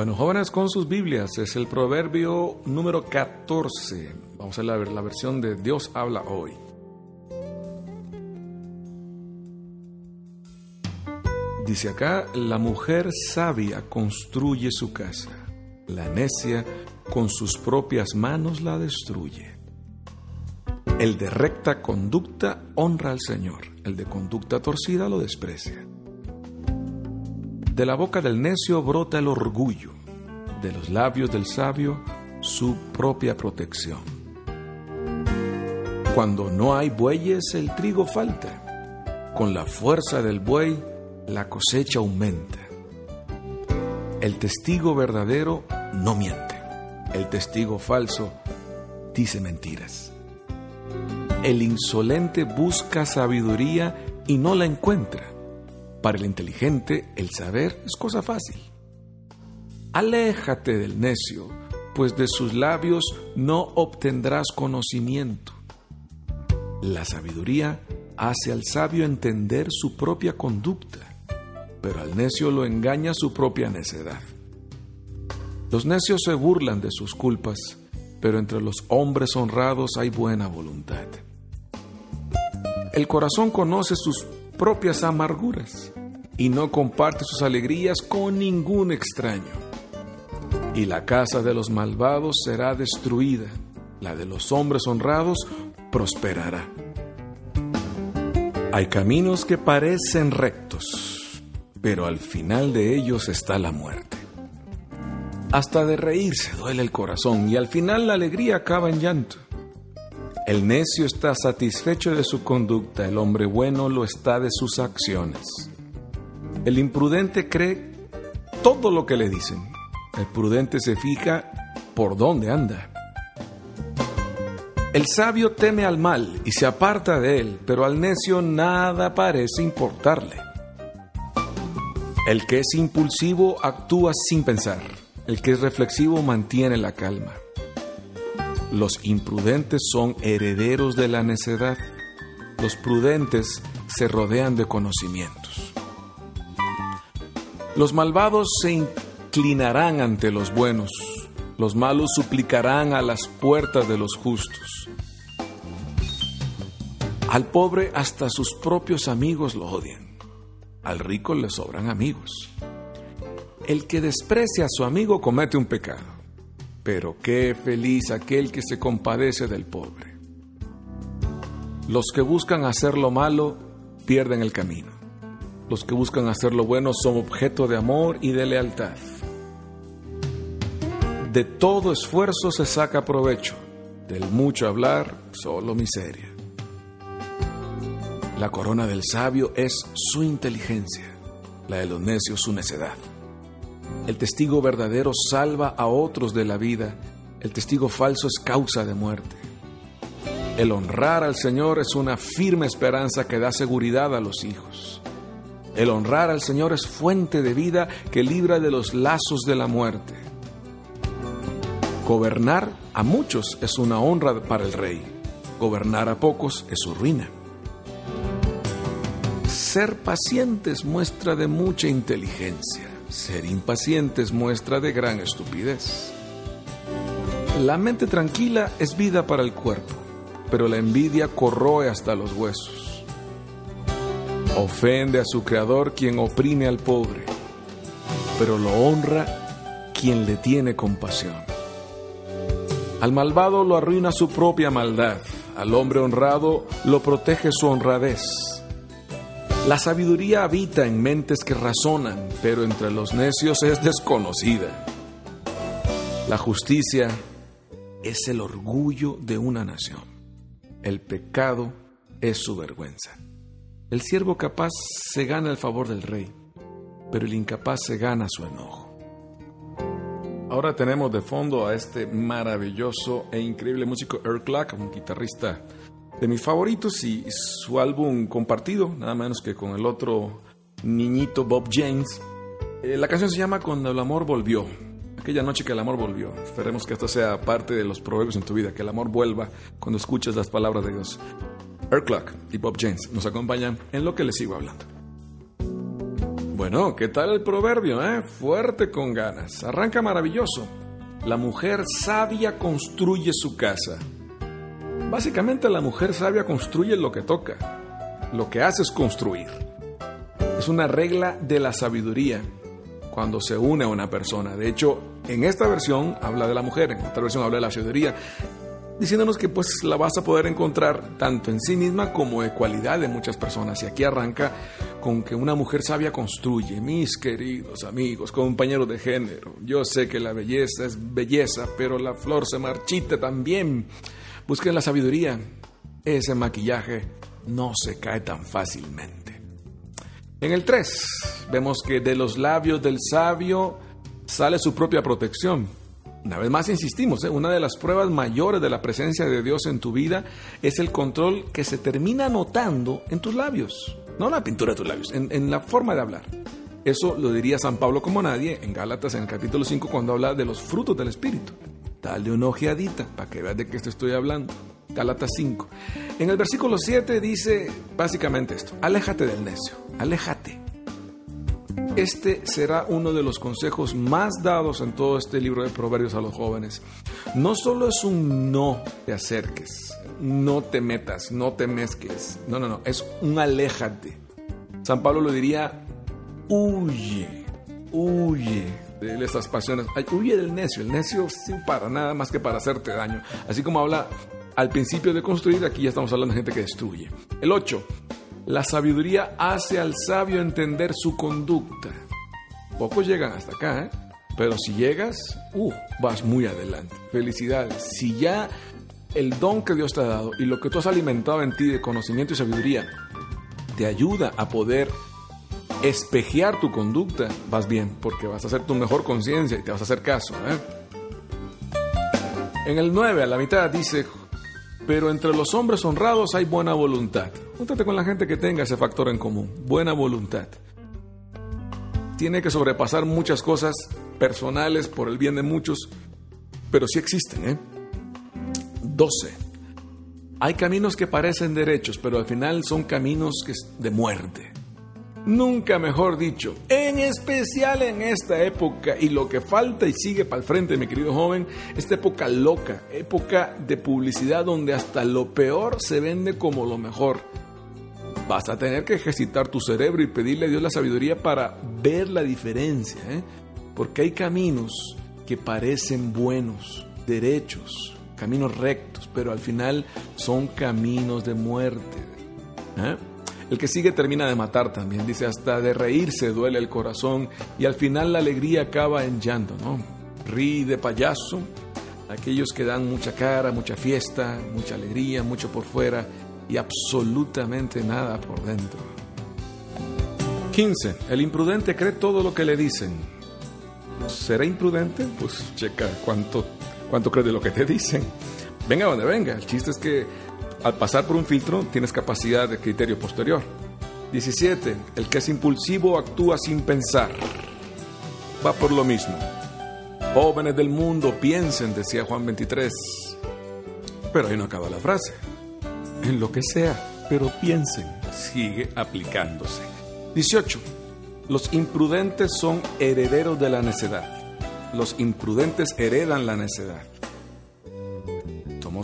Bueno, jóvenes con sus Biblias, es el proverbio número 14. Vamos a ver la versión de Dios habla hoy. Dice acá, la mujer sabia construye su casa, la necia con sus propias manos la destruye. El de recta conducta honra al Señor, el de conducta torcida lo desprecia. De la boca del necio brota el orgullo, de los labios del sabio su propia protección. Cuando no hay bueyes el trigo falta, con la fuerza del buey la cosecha aumenta. El testigo verdadero no miente, el testigo falso dice mentiras. El insolente busca sabiduría y no la encuentra. Para el inteligente el saber es cosa fácil. Aléjate del necio, pues de sus labios no obtendrás conocimiento. La sabiduría hace al sabio entender su propia conducta pero al necio lo engaña su propia necedad. Los necios se burlan de sus culpas, pero entre los hombres honrados hay buena voluntad. El corazón conoce sus propias amarguras y no comparte sus alegrías con ningún extraño. Y la casa de los malvados será destruida, la de los hombres honrados prosperará. Hay caminos que parecen rectos pero al final de ellos está la muerte. Hasta de reírse duele el corazón y al final la alegría acaba en llanto. El necio está satisfecho de su conducta, el hombre bueno lo está de sus acciones. El imprudente cree todo lo que le dicen. El prudente se fija por dónde anda. El sabio teme al mal y se aparta de él, pero al necio nada parece importarle. El que es impulsivo actúa sin pensar. El que es reflexivo mantiene la calma. Los imprudentes son herederos de la necedad. Los prudentes se rodean de conocimientos. Los malvados se inclinarán ante los buenos. Los malos suplicarán a las puertas de los justos. Al pobre hasta sus propios amigos lo odian. Al rico le sobran amigos. El que desprecia a su amigo comete un pecado, pero qué feliz aquel que se compadece del pobre. Los que buscan hacer lo malo pierden el camino. Los que buscan hacer lo bueno son objeto de amor y de lealtad. De todo esfuerzo se saca provecho, del mucho hablar solo miseria. La corona del sabio es su inteligencia, la de los necios su necedad. El testigo verdadero salva a otros de la vida, el testigo falso es causa de muerte. El honrar al Señor es una firme esperanza que da seguridad a los hijos. El honrar al Señor es fuente de vida que libra de los lazos de la muerte. Gobernar a muchos es una honra para el rey. Gobernar a pocos es su ruina. Ser pacientes muestra de mucha inteligencia, ser impacientes muestra de gran estupidez. La mente tranquila es vida para el cuerpo, pero la envidia corroe hasta los huesos. Ofende a su creador quien oprime al pobre, pero lo honra quien le tiene compasión. Al malvado lo arruina su propia maldad, al hombre honrado lo protege su honradez. La sabiduría habita en mentes que razonan, pero entre los necios es desconocida. La justicia es el orgullo de una nación. El pecado es su vergüenza. El siervo capaz se gana el favor del rey, pero el incapaz se gana su enojo. Ahora tenemos de fondo a este maravilloso e increíble músico Earl Clark, un guitarrista de mis favoritos y su álbum compartido, nada menos que con el otro niñito Bob James. Eh, la canción se llama Cuando el amor volvió. Aquella noche que el amor volvió. Esperemos que esto sea parte de los proverbios en tu vida, que el amor vuelva cuando escuches las palabras de Dios. Earl Clark y Bob James nos acompañan en lo que les sigo hablando. Bueno, ¿qué tal el proverbio? Eh? Fuerte con ganas. Arranca maravilloso. La mujer sabia construye su casa. Básicamente la mujer sabia construye lo que toca. Lo que hace es construir. Es una regla de la sabiduría cuando se une a una persona. De hecho, en esta versión habla de la mujer, en otra versión habla de la sabiduría diciéndonos que pues la vas a poder encontrar tanto en sí misma como de cualidad de muchas personas. Y aquí arranca con que una mujer sabia construye, mis queridos amigos, compañeros de género. Yo sé que la belleza es belleza, pero la flor se marchita también. Busquen la sabiduría. Ese maquillaje no se cae tan fácilmente. En el 3 vemos que de los labios del sabio sale su propia protección. Una vez más insistimos, ¿eh? una de las pruebas mayores de la presencia de Dios en tu vida es el control que se termina notando en tus labios, no en la pintura de tus labios, en, la forma de hablar. Eso lo diría San Pablo como nadie en Gálatas en el capítulo 5 cuando habla de los frutos del Espíritu. Dale una ojeadita para que veas de qué estoy hablando. Gálatas 5. En el versículo 7 dice básicamente esto, aléjate del necio, aléjate. Este será uno de los consejos más dados en todo este libro de Proverbios a los jóvenes. No solo es un no te acerques, no te metas, no te mezcles. No, no, no, es un aléjate. San Pablo lo diría, huye, huye de estas pasiones. huye del necio. El necio sin para nada más que para hacerte daño. Así como habla al principio de construir, aquí ya estamos hablando de gente que destruye. El 8. La sabiduría hace al sabio entender su conducta. Pocos llegan hasta acá, ¿eh? Pero si llegas, uh, vas muy adelante. Felicidades. Si ya el don que Dios te ha dado y lo que tú has alimentado en ti de conocimiento y sabiduría te ayuda a poder espejear tu conducta, vas bien, porque vas a hacer tu mejor conciencia y te vas a hacer caso. ¿eh? En el 9, a la mitad, dice pero entre los hombres honrados hay buena voluntad. Júntate con la gente que tenga ese factor en común, buena voluntad. Tiene que sobrepasar muchas cosas personales por el bien de muchos, pero sí existen, ¿eh? 12. Hay caminos que parecen derechos, pero al final son caminos de muerte. Nunca mejor dicho, en especial en esta época y lo que falta y sigue para el frente, mi querido joven, esta época loca, época de publicidad donde hasta lo peor se vende como lo mejor. Vas a tener que ejercitar tu cerebro y pedirle a Dios la sabiduría para ver la diferencia, ¿eh? porque hay caminos que parecen buenos, derechos, caminos rectos, pero al final son caminos de muerte. ¿eh? El que sigue termina de matar también, dice, hasta de reírse duele el corazón y al final la alegría acaba en llanto, ¿no? Rí de payaso, aquellos que dan mucha cara, mucha fiesta, mucha alegría, mucho por fuera y absolutamente nada por dentro. 15. El imprudente cree todo lo que le dicen. ¿Será imprudente? Pues checa cuánto, cuánto cree de lo que te dicen. Venga donde venga. El chiste es que al pasar por un filtro tienes capacidad de criterio posterior. 17. El que es impulsivo actúa sin pensar. Va por lo mismo. Jóvenes del mundo, piensen, decía Juan 23. Pero ahí no acaba la frase. En lo que sea, pero piensen. Sigue aplicándose. 18. Los imprudentes son herederos de la necedad. Los imprudentes heredan la necedad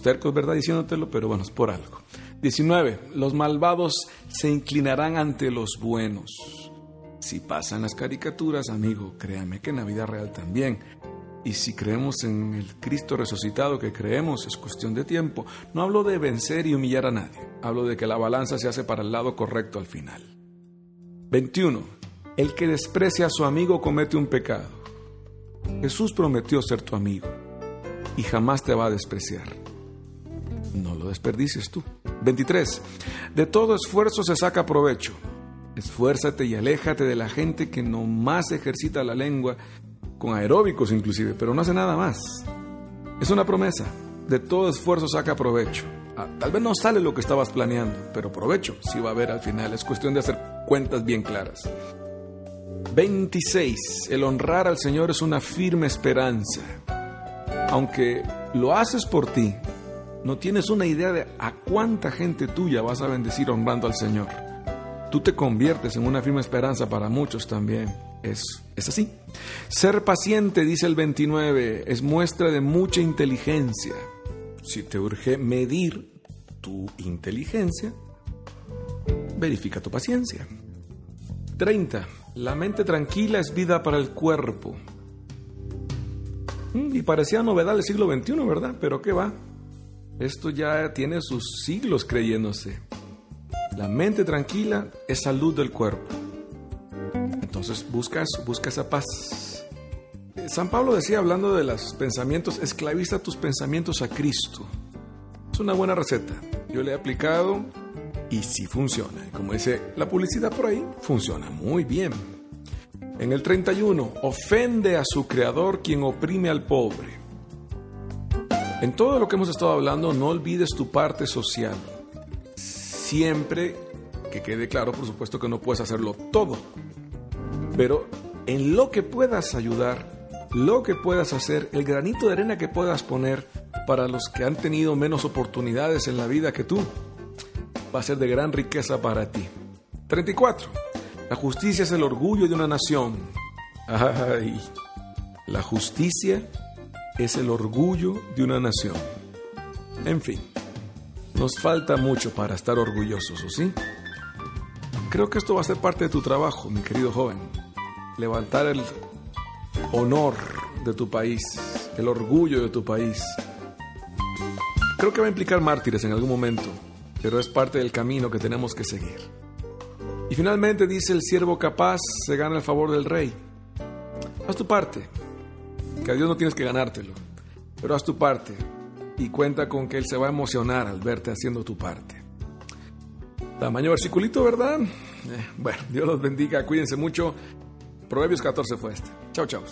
tercos, ¿verdad? Diciéndotelo, pero bueno, es por algo. 19. Los malvados se inclinarán ante los buenos. Si pasan las caricaturas, amigo, créame que en la vida real también. Y si creemos en el Cristo resucitado que creemos, es cuestión de tiempo. No hablo de vencer y humillar a nadie. Hablo de que la balanza se hace para el lado correcto al final. 21. El que desprecia a su amigo comete un pecado. Jesús prometió ser tu amigo y jamás te va a despreciar no lo desperdicies tú. 23. De todo esfuerzo se saca provecho. Esfuérzate y aléjate de la gente que no más ejercita la lengua, con aeróbicos inclusive, pero no hace nada más. Es una promesa. De todo esfuerzo saca provecho. Ah, tal vez no sale lo que estabas planeando, pero provecho sí va a haber al final. Es cuestión de hacer cuentas bien claras. 26. El honrar al Señor es una firme esperanza. Aunque lo haces por ti, no tienes una idea de a cuánta gente tuya vas a bendecir honrando al Señor. tú te conviertes en una firme esperanza para muchos también. Es, es así. Ser paciente, dice el 29, es muestra de mucha inteligencia. Si te urge medir tu inteligencia, verifica tu paciencia. 30. La mente tranquila es vida para el cuerpo. Mm, y parecía novedad del siglo XXI, ¿verdad? Pero ¿qué va? Esto ya tiene sus siglos creyéndose. La mente tranquila es salud del cuerpo. Entonces busca busca esa paz. San Pablo decía, hablando de los pensamientos, esclaviza tus pensamientos a Cristo. Es una buena receta. Yo le he aplicado y sí funciona. Como dice la publicidad por ahí, funciona muy bien. En el 31, ofende a su creador quien oprime al pobre. En todo lo que hemos estado hablando, no olvides tu parte social. Siempre que quede claro, por supuesto, que no puedes hacerlo todo. Pero en lo que puedas ayudar, lo que puedas hacer, el granito de arena que puedas poner para los que han tenido menos oportunidades en la vida que tú, va a ser de gran riqueza para ti. 34. La justicia es el orgullo de una nación. Ay, la justicia es el orgullo de una nación. En fin, nos falta mucho para estar orgullosos, ¿o sí? Creo que esto va a ser parte de tu trabajo, mi querido joven. Levantar el honor de tu país, el orgullo de tu país. Creo que va a implicar mártires en algún momento, pero es parte del camino que tenemos que seguir. Y finalmente dice el siervo capaz se gana el favor del rey. Haz tu parte, que a Dios no tienes que ganártelo, pero haz tu parte y cuenta con que Él se va a emocionar al verte haciendo tu parte. Tamaño versiculito, ¿verdad? Eh, bueno, Dios los bendiga, cuídense mucho. Proverbios 14 fue este. Chao, chao.